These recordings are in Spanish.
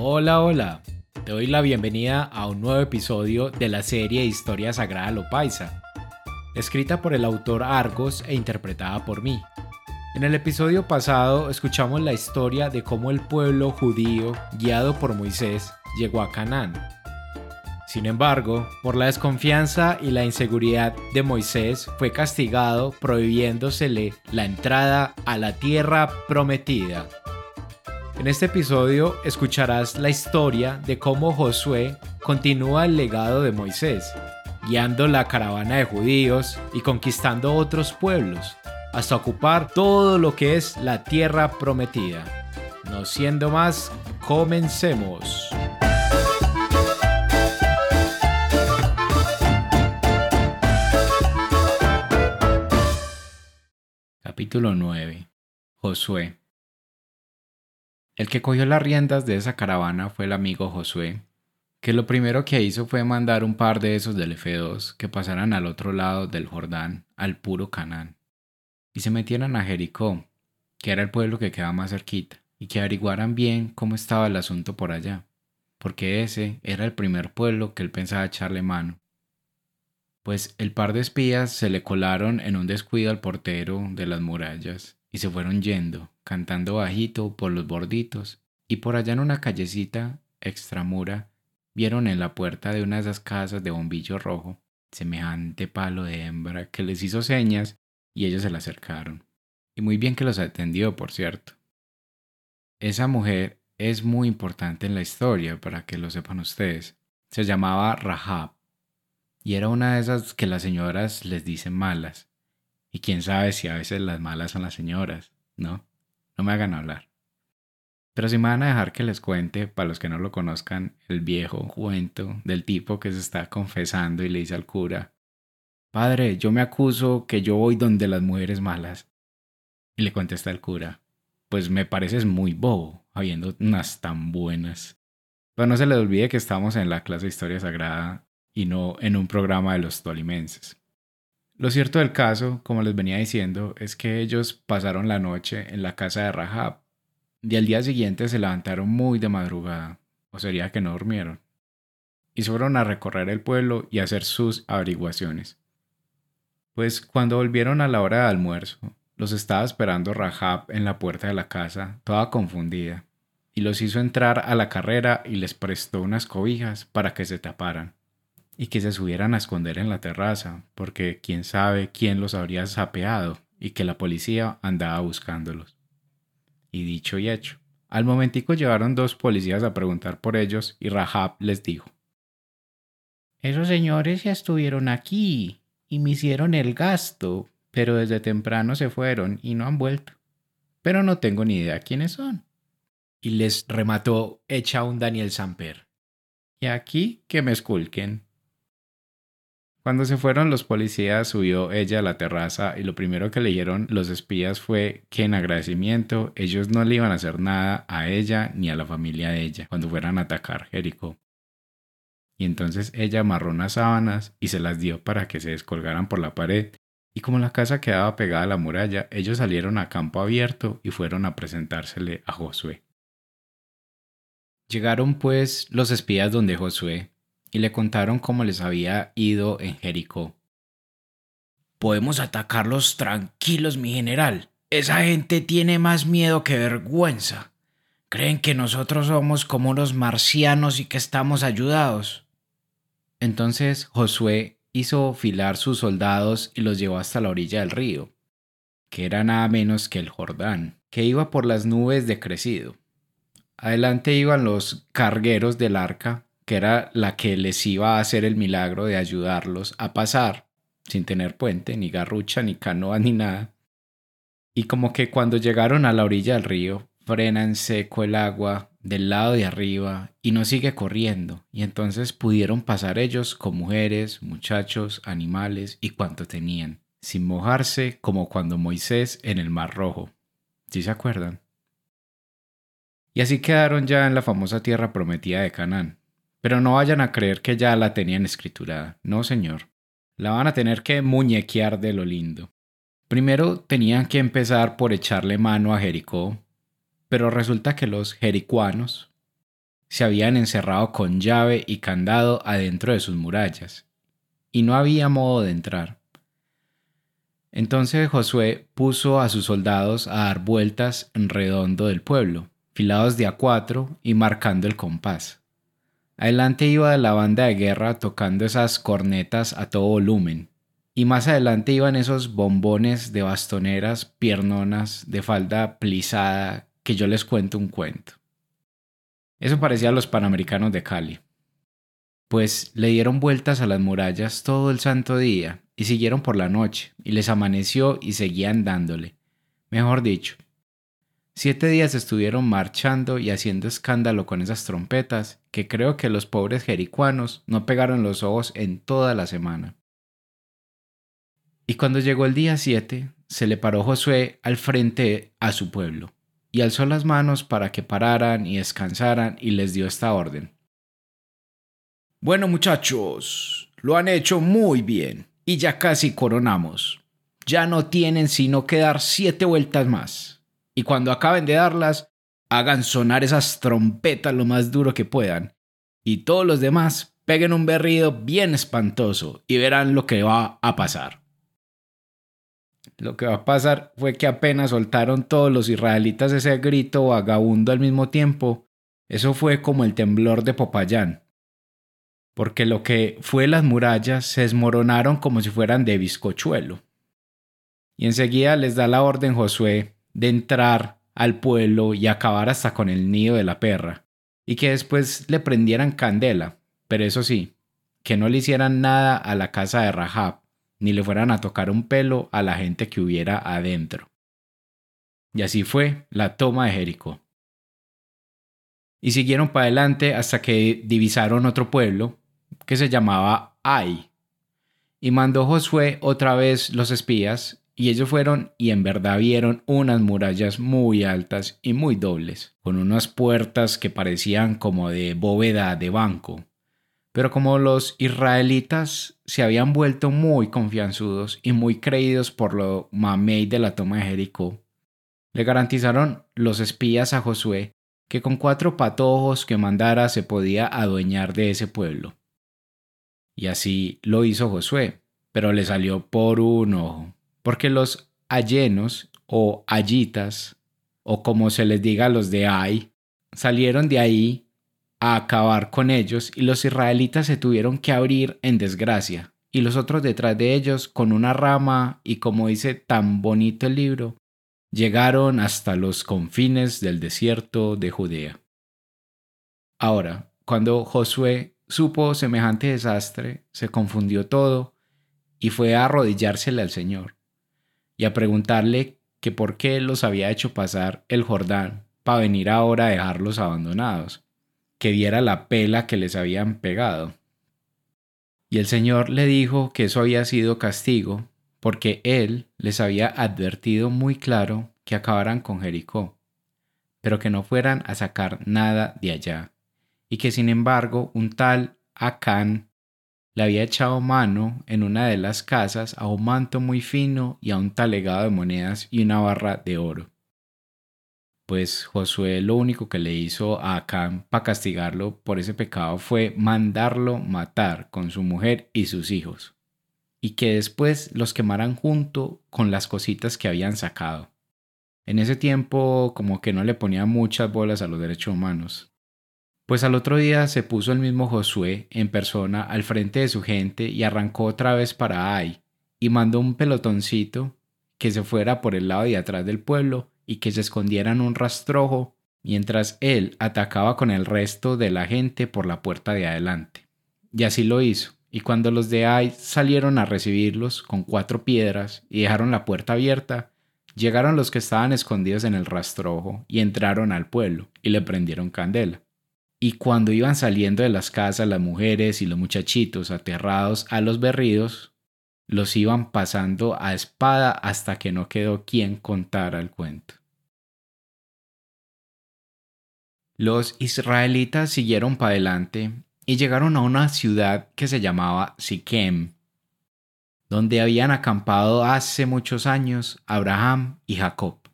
Hola, hola. Te doy la bienvenida a un nuevo episodio de la serie Historia Sagrada Lopaisa, escrita por el autor Argos e interpretada por mí. En el episodio pasado escuchamos la historia de cómo el pueblo judío, guiado por Moisés, llegó a Canaán. Sin embargo, por la desconfianza y la inseguridad de Moisés, fue castigado prohibiéndosele la entrada a la tierra prometida. En este episodio escucharás la historia de cómo Josué continúa el legado de Moisés, guiando la caravana de judíos y conquistando otros pueblos, hasta ocupar todo lo que es la tierra prometida. No siendo más, comencemos. Capítulo 9. Josué. El que cogió las riendas de esa caravana fue el amigo Josué, que lo primero que hizo fue mandar un par de esos del F2 que pasaran al otro lado del Jordán, al puro Canaán, y se metieran a Jericó, que era el pueblo que quedaba más cerquita, y que averiguaran bien cómo estaba el asunto por allá, porque ese era el primer pueblo que él pensaba echarle mano. Pues el par de espías se le colaron en un descuido al portero de las murallas y se fueron yendo, cantando bajito por los borditos, y por allá en una callecita extramura vieron en la puerta de una de esas casas de bombillo rojo semejante palo de hembra que les hizo señas y ellos se la acercaron. Y muy bien que los atendió, por cierto. Esa mujer es muy importante en la historia, para que lo sepan ustedes. Se llamaba Rahab y era una de esas que las señoras les dicen malas. Y quién sabe si a veces las malas son las señoras, ¿no? No me hagan hablar. Pero si me van a dejar que les cuente, para los que no lo conozcan, el viejo cuento del tipo que se está confesando y le dice al cura, Padre, yo me acuso que yo voy donde las mujeres malas. Y le contesta el cura, pues me pareces muy bobo, habiendo unas tan buenas. Pero no se les olvide que estamos en la clase de Historia Sagrada y no en un programa de los tolimenses. Lo cierto del caso, como les venía diciendo, es que ellos pasaron la noche en la casa de Rahab y al día siguiente se levantaron muy de madrugada, o sería que no durmieron, y fueron a recorrer el pueblo y hacer sus averiguaciones. Pues cuando volvieron a la hora de almuerzo, los estaba esperando Rahab en la puerta de la casa, toda confundida, y los hizo entrar a la carrera y les prestó unas cobijas para que se taparan y que se subieran a esconder en la terraza, porque quién sabe quién los habría sapeado y que la policía andaba buscándolos. Y dicho y hecho, al momentico llevaron dos policías a preguntar por ellos y Rahab les dijo, Esos señores ya estuvieron aquí y me hicieron el gasto, pero desde temprano se fueron y no han vuelto. Pero no tengo ni idea quiénes son. Y les remató hecha un Daniel Samper. Y aquí que me esculquen. Cuando se fueron los policías subió ella a la terraza y lo primero que leyeron los espías fue que en agradecimiento ellos no le iban a hacer nada a ella ni a la familia de ella cuando fueran a atacar Jericó. Y entonces ella amarró unas sábanas y se las dio para que se descolgaran por la pared y como la casa quedaba pegada a la muralla, ellos salieron a campo abierto y fueron a presentársele a Josué. Llegaron pues los espías donde Josué, y le contaron cómo les había ido en Jericó. Podemos atacarlos tranquilos, mi general. Esa gente tiene más miedo que vergüenza. Creen que nosotros somos como unos marcianos y que estamos ayudados. Entonces Josué hizo filar sus soldados y los llevó hasta la orilla del río, que era nada menos que el Jordán, que iba por las nubes de crecido. Adelante iban los cargueros del arca que era la que les iba a hacer el milagro de ayudarlos a pasar sin tener puente, ni garrucha, ni canoa, ni nada. Y como que cuando llegaron a la orilla del río, frena en seco el agua del lado de arriba y no sigue corriendo, y entonces pudieron pasar ellos con mujeres, muchachos, animales y cuanto tenían, sin mojarse como cuando Moisés en el Mar Rojo. ¿Sí se acuerdan? Y así quedaron ya en la famosa tierra prometida de Canaán, pero no vayan a creer que ya la tenían escriturada. No, señor. La van a tener que muñequear de lo lindo. Primero tenían que empezar por echarle mano a Jericó, pero resulta que los jericuanos, se habían encerrado con llave y candado adentro de sus murallas, y no había modo de entrar. Entonces Josué puso a sus soldados a dar vueltas en redondo del pueblo, filados de a cuatro y marcando el compás. Adelante iba la banda de guerra tocando esas cornetas a todo volumen, y más adelante iban esos bombones de bastoneras piernonas de falda plisada que yo les cuento un cuento. Eso parecía a los panamericanos de Cali. Pues le dieron vueltas a las murallas todo el santo día y siguieron por la noche, y les amaneció y seguían dándole. Mejor dicho, siete días estuvieron marchando y haciendo escándalo con esas trompetas que creo que los pobres jericuanos no pegaron los ojos en toda la semana. Y cuando llegó el día siete, se le paró Josué al frente a su pueblo, y alzó las manos para que pararan y descansaran y les dio esta orden. Bueno muchachos, lo han hecho muy bien, y ya casi coronamos. Ya no tienen sino que dar siete vueltas más, y cuando acaben de darlas, hagan sonar esas trompetas lo más duro que puedan, y todos los demás peguen un berrido bien espantoso y verán lo que va a pasar. Lo que va a pasar fue que apenas soltaron todos los israelitas ese grito vagabundo al mismo tiempo, eso fue como el temblor de Popayán. Porque lo que fue las murallas se desmoronaron como si fueran de bizcochuelo. Y enseguida les da la orden Josué de entrar al pueblo y acabar hasta con el nido de la perra, y que después le prendieran candela, pero eso sí, que no le hicieran nada a la casa de Rahab, ni le fueran a tocar un pelo a la gente que hubiera adentro. Y así fue la toma de Jericó. Y siguieron para adelante hasta que divisaron otro pueblo que se llamaba Ai. Y mandó Josué otra vez los espías, y ellos fueron y en verdad vieron unas murallas muy altas y muy dobles, con unas puertas que parecían como de bóveda de banco, pero como los israelitas se habían vuelto muy confianzudos y muy creídos por lo mamey de la toma de Jericó, le garantizaron los espías a Josué que con cuatro patojos que mandara se podía adueñar de ese pueblo. Y así lo hizo Josué, pero le salió por un ojo, porque los allenos o allitas, o como se les diga a los de Ai, salieron de ahí a acabar con ellos y los israelitas se tuvieron que abrir en desgracia y los otros detrás de ellos con una rama y como dice tan bonito el libro, llegaron hasta los confines del desierto de Judea. Ahora, cuando Josué supo semejante desastre, se confundió todo y fue a arrodillársele al Señor y a preguntarle que por qué los había hecho pasar el Jordán para venir ahora a dejarlos abandonados que viera la pela que les habían pegado. Y el Señor le dijo que eso había sido castigo, porque Él les había advertido muy claro que acabaran con Jericó, pero que no fueran a sacar nada de allá, y que sin embargo un tal Acán le había echado mano en una de las casas a un manto muy fino y a un talegado de monedas y una barra de oro pues Josué lo único que le hizo a Acán para castigarlo por ese pecado fue mandarlo matar con su mujer y sus hijos, y que después los quemaran junto con las cositas que habían sacado. En ese tiempo como que no le ponía muchas bolas a los derechos humanos. Pues al otro día se puso el mismo Josué en persona al frente de su gente y arrancó otra vez para Ai, y mandó un pelotoncito que se fuera por el lado de atrás del pueblo y que se escondiera en un rastrojo mientras él atacaba con el resto de la gente por la puerta de adelante. Y así lo hizo, y cuando los de Ai salieron a recibirlos con cuatro piedras y dejaron la puerta abierta, llegaron los que estaban escondidos en el rastrojo y entraron al pueblo y le prendieron candela. Y cuando iban saliendo de las casas las mujeres y los muchachitos aterrados a los berridos, los iban pasando a espada hasta que no quedó quien contara el cuento. Los israelitas siguieron para adelante y llegaron a una ciudad que se llamaba Siquem, donde habían acampado hace muchos años Abraham y Jacob.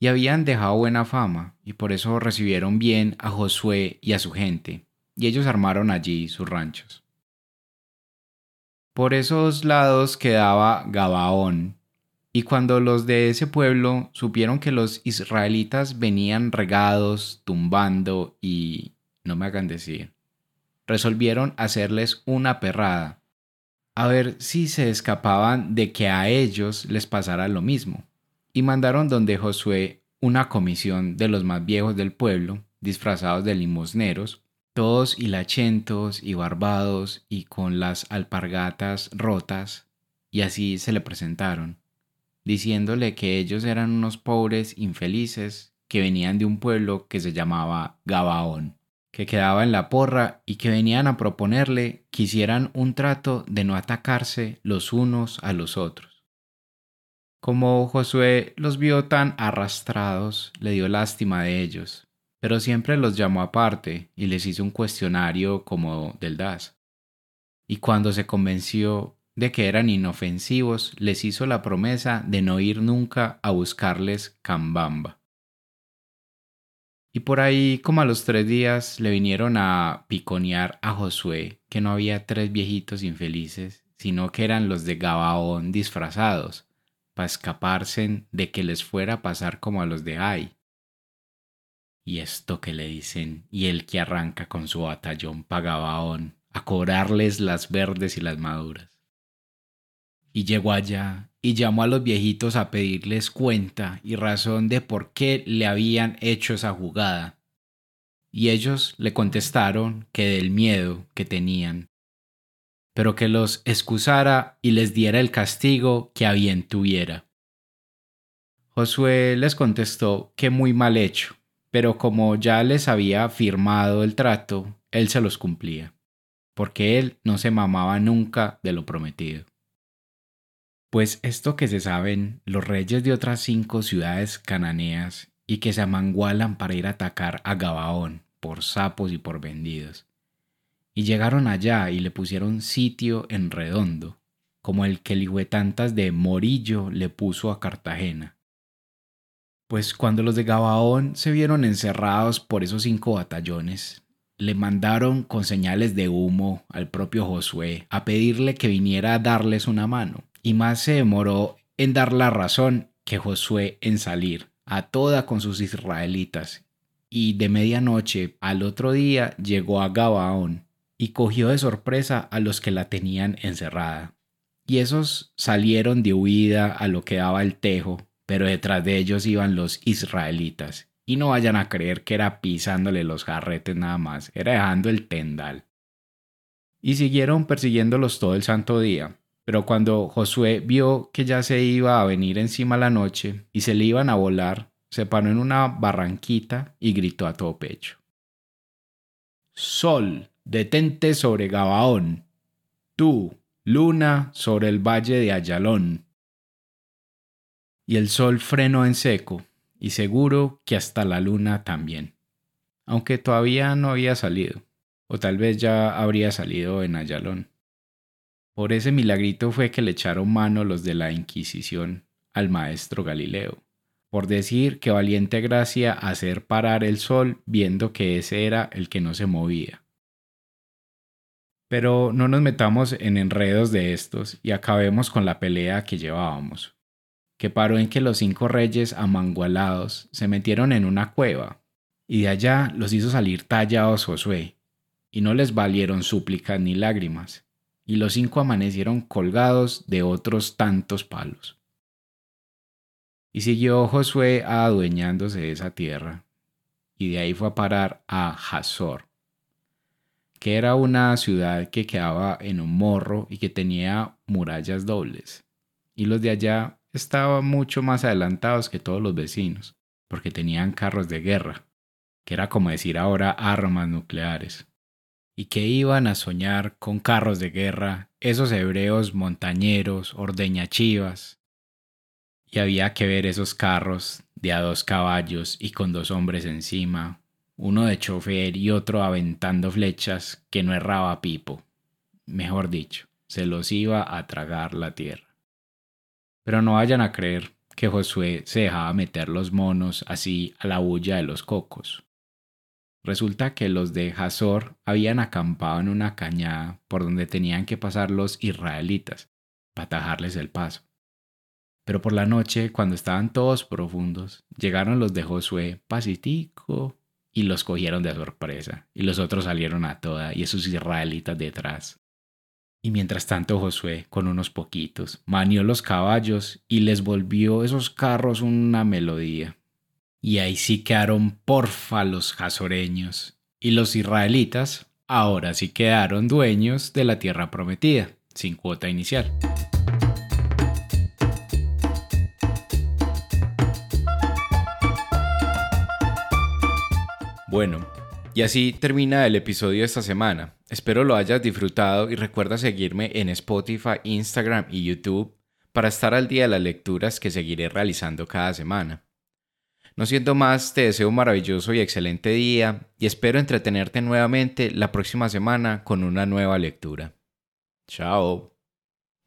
Y habían dejado buena fama, y por eso recibieron bien a Josué y a su gente, y ellos armaron allí sus ranchos. Por esos lados quedaba Gabaón, y cuando los de ese pueblo supieron que los israelitas venían regados, tumbando y no me hagan decir, resolvieron hacerles una perrada, a ver si se escapaban de que a ellos les pasara lo mismo y mandaron donde Josué una comisión de los más viejos del pueblo, disfrazados de limosneros, todos hilachentos y barbados y con las alpargatas rotas, y así se le presentaron, diciéndole que ellos eran unos pobres infelices que venían de un pueblo que se llamaba Gabaón, que quedaba en la porra y que venían a proponerle que hicieran un trato de no atacarse los unos a los otros. Como Josué los vio tan arrastrados, le dio lástima de ellos, pero siempre los llamó aparte y les hizo un cuestionario como del DAS. Y cuando se convenció de que eran inofensivos, les hizo la promesa de no ir nunca a buscarles Cambamba. Y por ahí, como a los tres días, le vinieron a piconear a Josué que no había tres viejitos infelices, sino que eran los de Gabaón disfrazados, para escaparse de que les fuera a pasar como a los de Ai. Y esto que le dicen, y el que arranca con su batallón pagabaón a cobrarles las verdes y las maduras. Y llegó allá y llamó a los viejitos a pedirles cuenta y razón de por qué le habían hecho esa jugada. Y ellos le contestaron que del miedo que tenían pero que los excusara y les diera el castigo que a bien tuviera. Josué les contestó que muy mal hecho, pero como ya les había firmado el trato, él se los cumplía, porque él no se mamaba nunca de lo prometido. Pues esto que se saben los reyes de otras cinco ciudades cananeas y que se amangualan para ir a atacar a Gabaón por sapos y por vendidos, y llegaron allá y le pusieron sitio en redondo, como el que el tantas de Morillo le puso a Cartagena. Pues cuando los de Gabaón se vieron encerrados por esos cinco batallones, le mandaron con señales de humo al propio Josué a pedirle que viniera a darles una mano, y más se demoró en dar la razón que Josué en salir, a toda con sus israelitas, y de medianoche al otro día llegó a Gabaón, y cogió de sorpresa a los que la tenían encerrada. Y esos salieron de huida a lo que daba el tejo, pero detrás de ellos iban los israelitas. Y no vayan a creer que era pisándole los jarretes nada más, era dejando el tendal. Y siguieron persiguiéndolos todo el santo día. Pero cuando Josué vio que ya se iba a venir encima la noche y se le iban a volar, se paró en una barranquita y gritó a todo pecho. Sol, detente sobre Gabaón, tú, luna, sobre el valle de Ayalón. Y el sol frenó en seco, y seguro que hasta la luna también, aunque todavía no había salido, o tal vez ya habría salido en Ayalón. Por ese milagrito fue que le echaron mano los de la Inquisición al maestro Galileo, por decir que valiente gracia hacer parar el sol viendo que ese era el que no se movía. Pero no nos metamos en enredos de estos y acabemos con la pelea que llevábamos, que paró en que los cinco reyes amangualados se metieron en una cueva, y de allá los hizo salir tallados Josué, y no les valieron súplicas ni lágrimas, y los cinco amanecieron colgados de otros tantos palos. Y siguió Josué adueñándose de esa tierra, y de ahí fue a parar a Hazor, que era una ciudad que quedaba en un morro y que tenía murallas dobles. Y los de allá estaban mucho más adelantados que todos los vecinos, porque tenían carros de guerra, que era como decir ahora armas nucleares. Y que iban a soñar con carros de guerra esos hebreos montañeros, ordeñachivas. Y había que ver esos carros de a dos caballos y con dos hombres encima, uno de chofer y otro aventando flechas que no erraba Pipo. Mejor dicho, se los iba a tragar la tierra. Pero no vayan a creer que Josué se dejaba meter los monos así a la bulla de los cocos. Resulta que los de Hazor habían acampado en una cañada por donde tenían que pasar los israelitas, para atajarles el paso. Pero por la noche, cuando estaban todos profundos, llegaron los de Josué pasitico y los cogieron de sorpresa, y los otros salieron a toda, y esos israelitas detrás. Y mientras tanto Josué, con unos poquitos, manió los caballos y les volvió esos carros una melodía. Y ahí sí quedaron porfa los jazoreños. Y los israelitas ahora sí quedaron dueños de la tierra prometida, sin cuota inicial. Bueno, y así termina el episodio de esta semana. Espero lo hayas disfrutado y recuerda seguirme en Spotify, Instagram y YouTube para estar al día de las lecturas que seguiré realizando cada semana. No siendo más, te deseo un maravilloso y excelente día y espero entretenerte nuevamente la próxima semana con una nueva lectura. Chao.